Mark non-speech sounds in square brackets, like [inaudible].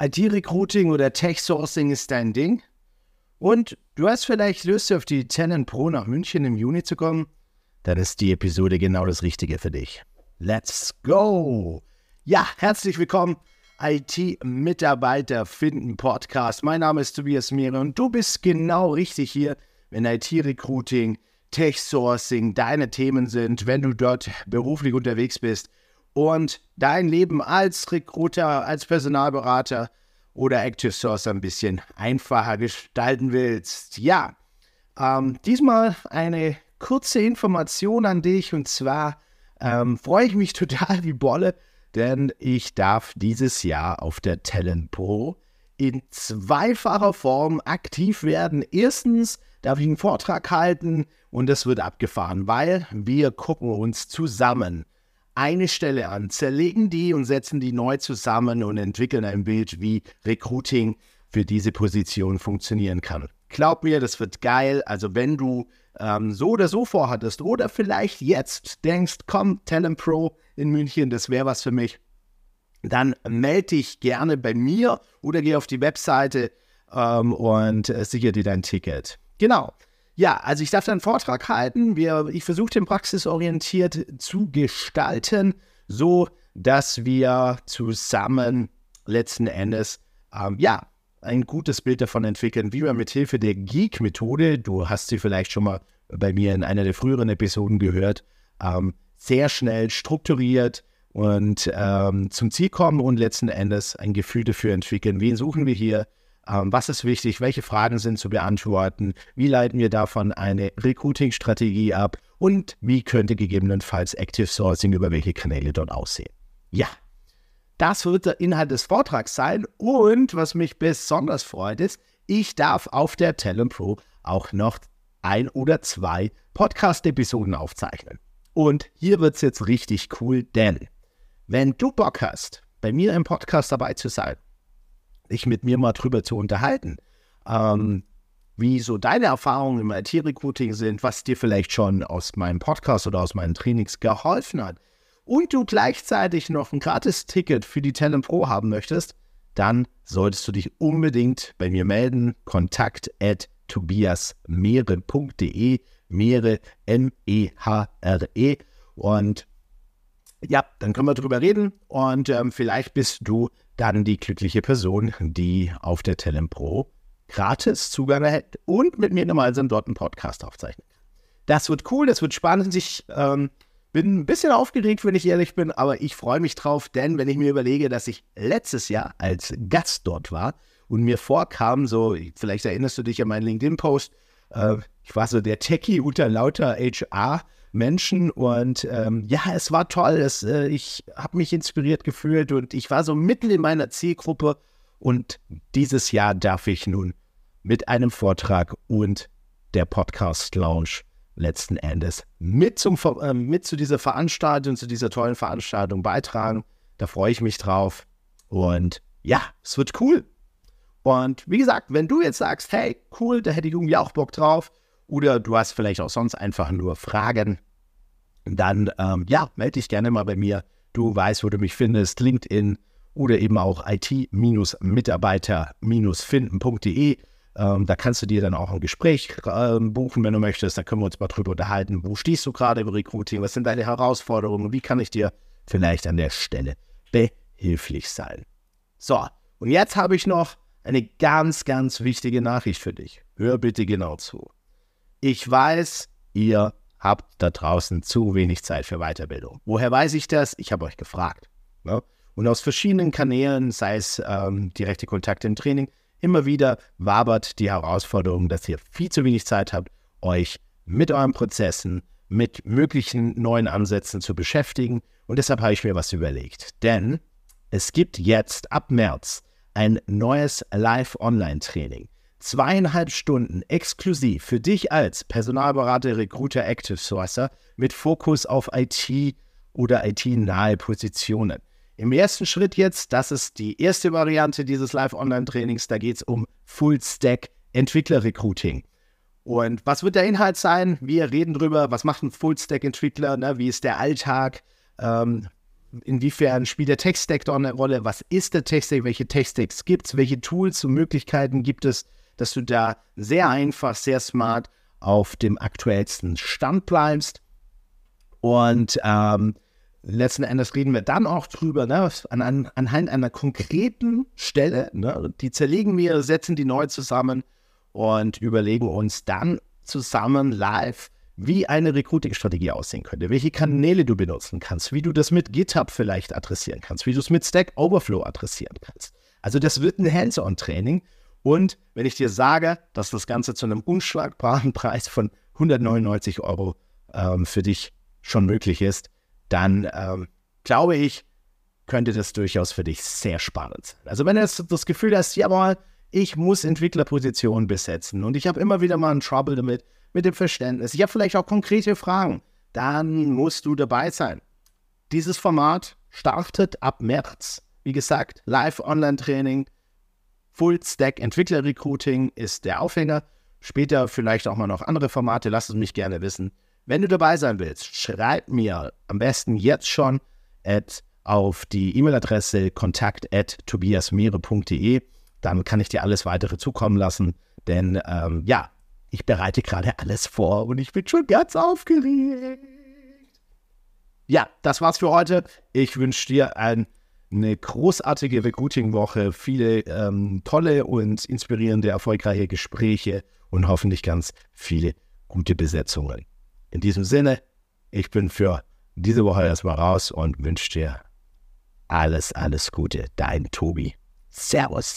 IT-Recruiting oder Tech-Sourcing ist dein Ding? Und du hast vielleicht Lust, auf die Talent Pro nach München im Juni zu kommen? Dann ist die Episode genau das Richtige für dich. Let's go! Ja, herzlich willkommen, IT-Mitarbeiter finden Podcast. Mein Name ist Tobias Mehre und du bist genau richtig hier, wenn IT-Recruiting, Tech-Sourcing deine Themen sind, wenn du dort beruflich unterwegs bist und dein Leben als Recruiter, als Personalberater oder Active Source ein bisschen einfacher gestalten willst. Ja, ähm, diesmal eine kurze Information an dich und zwar ähm, freue ich mich [laughs] total wie Bolle, denn ich darf dieses Jahr auf der Talent Pro in zweifacher Form aktiv werden. Erstens darf ich einen Vortrag halten und es wird abgefahren, weil wir gucken uns zusammen eine Stelle an, zerlegen die und setzen die neu zusammen und entwickeln ein Bild, wie Recruiting für diese Position funktionieren kann. Glaub mir, das wird geil. Also wenn du ähm, so oder so vorhattest oder vielleicht jetzt denkst, komm, Talent Pro in München, das wäre was für mich, dann melde dich gerne bei mir oder geh auf die Webseite ähm, und äh, sichere dir dein Ticket. Genau. Ja, also ich darf da einen Vortrag halten. Wir, ich versuche den praxisorientiert zu gestalten, so dass wir zusammen letzten Endes ähm, ja ein gutes Bild davon entwickeln, wie wir mit Hilfe der Geek-Methode, du hast sie vielleicht schon mal bei mir in einer der früheren Episoden gehört, ähm, sehr schnell strukturiert und ähm, zum Ziel kommen und letzten Endes ein Gefühl dafür entwickeln. Wen suchen wir hier? Ähm, was ist wichtig? Welche Fragen sind zu beantworten? Wie leiten wir davon eine Recruiting-Strategie ab? Und wie könnte gegebenenfalls Active Sourcing über welche Kanäle dort aussehen? Ja, das wird der Inhalt des Vortrags sein. Und was mich besonders freut, ist, ich darf auf der Talent Pro auch noch ein oder zwei Podcast-Episoden aufzeichnen. Und hier wird es jetzt richtig cool, denn wenn du Bock hast, bei mir im Podcast dabei zu sein, dich mit mir mal drüber zu unterhalten, ähm, wie so deine Erfahrungen im IT-Recruiting sind, was dir vielleicht schon aus meinem Podcast oder aus meinen Trainings geholfen hat und du gleichzeitig noch ein Gratis-Ticket für die Talent Pro haben möchtest, dann solltest du dich unbedingt bei mir melden. Kontakt at tobiasmehre.de, Meere, M-E-H-R-E. Und ja, dann können wir drüber reden und ähm, vielleicht bist du dann die glückliche Person, die auf der Talent Pro gratis Zugang erhält und mit mir gemeinsam dort einen Podcast aufzeichnen Das wird cool, das wird spannend. Ich ähm, bin ein bisschen aufgeregt, wenn ich ehrlich bin, aber ich freue mich drauf, denn wenn ich mir überlege, dass ich letztes Jahr als Gast dort war und mir vorkam, so, vielleicht erinnerst du dich an meinen LinkedIn-Post, äh, ich war so der Techie unter lauter HR- Menschen und ähm, ja, es war toll. Es, äh, ich habe mich inspiriert gefühlt und ich war so mitten in meiner Zielgruppe und dieses Jahr darf ich nun mit einem Vortrag und der Podcast Lounge letzten Endes mit, zum, äh, mit zu dieser Veranstaltung, zu dieser tollen Veranstaltung beitragen. Da freue ich mich drauf und ja, es wird cool. Und wie gesagt, wenn du jetzt sagst, hey, cool, da hätte ich irgendwie auch Bock drauf, oder du hast vielleicht auch sonst einfach nur Fragen, dann ähm, ja, melde dich gerne mal bei mir. Du weißt, wo du mich findest, LinkedIn oder eben auch it-mitarbeiter-finden.de. Ähm, da kannst du dir dann auch ein Gespräch äh, buchen, wenn du möchtest. Da können wir uns mal drüber unterhalten. Wo stehst du gerade im Recruiting? Was sind deine Herausforderungen? Wie kann ich dir vielleicht an der Stelle behilflich sein? So, und jetzt habe ich noch eine ganz, ganz wichtige Nachricht für dich. Hör bitte genau zu. Ich weiß, ihr habt da draußen zu wenig Zeit für Weiterbildung. Woher weiß ich das? Ich habe euch gefragt. Ne? Und aus verschiedenen Kanälen, sei es ähm, direkte Kontakte im Training, immer wieder wabert die Herausforderung, dass ihr viel zu wenig Zeit habt, euch mit euren Prozessen, mit möglichen neuen Ansätzen zu beschäftigen. Und deshalb habe ich mir was überlegt. Denn es gibt jetzt ab März ein neues Live-Online-Training zweieinhalb Stunden exklusiv für dich als Personalberater, Recruiter, Active Sourcer mit Fokus auf IT oder IT-nahe Positionen. Im ersten Schritt jetzt, das ist die erste Variante dieses Live-Online-Trainings, da geht es um Full-Stack Entwickler-Recruiting. Und was wird der Inhalt sein? Wir reden drüber, was macht ein Full-Stack-Entwickler, ne? wie ist der Alltag, ähm, inwiefern spielt der Tech-Stack da eine Rolle? Was ist der Tech-Stack? Welche Tech-Stacks gibt es? Welche Tools und Möglichkeiten gibt es, dass du da sehr einfach, sehr smart auf dem aktuellsten Stand bleibst? Und ähm, letzten Endes reden wir dann auch drüber, ne, an, an, anhand einer konkreten Stelle, ne, die zerlegen wir, setzen die neu zusammen und überlegen uns dann zusammen live, wie eine Recruiting-Strategie aussehen könnte, welche Kanäle du benutzen kannst, wie du das mit GitHub vielleicht adressieren kannst, wie du es mit Stack Overflow adressieren kannst. Also das wird ein Hands-on-Training. Und wenn ich dir sage, dass das Ganze zu einem unschlagbaren [laughs] Preis von 199 Euro ähm, für dich schon möglich ist, dann ähm, glaube ich, könnte das durchaus für dich sehr spannend sein. Also wenn du das Gefühl hast, jawohl, ich muss Entwicklerpositionen besetzen und ich habe immer wieder mal einen Trouble damit, mit dem Verständnis, ich habe vielleicht auch konkrete Fragen, dann musst du dabei sein. Dieses Format startet ab März. Wie gesagt, Live-Online-Training, Full-Stack-Entwickler-Recruiting ist der Aufhänger. Später vielleicht auch mal noch andere Formate, lass es mich gerne wissen. Wenn du dabei sein willst, schreib mir am besten jetzt schon auf die E-Mail-Adresse kontakt.tobiasmeere.de. Dann kann ich dir alles weitere zukommen lassen. Denn ähm, ja, ich bereite gerade alles vor und ich bin schon ganz aufgeregt. Ja, das war's für heute. Ich wünsche dir ein, eine großartige Recruiting-Woche, viele ähm, tolle und inspirierende, erfolgreiche Gespräche und hoffentlich ganz viele gute Besetzungen. In diesem Sinne, ich bin für diese Woche erstmal raus und wünsche dir alles, alles Gute. Dein Tobi. Servus.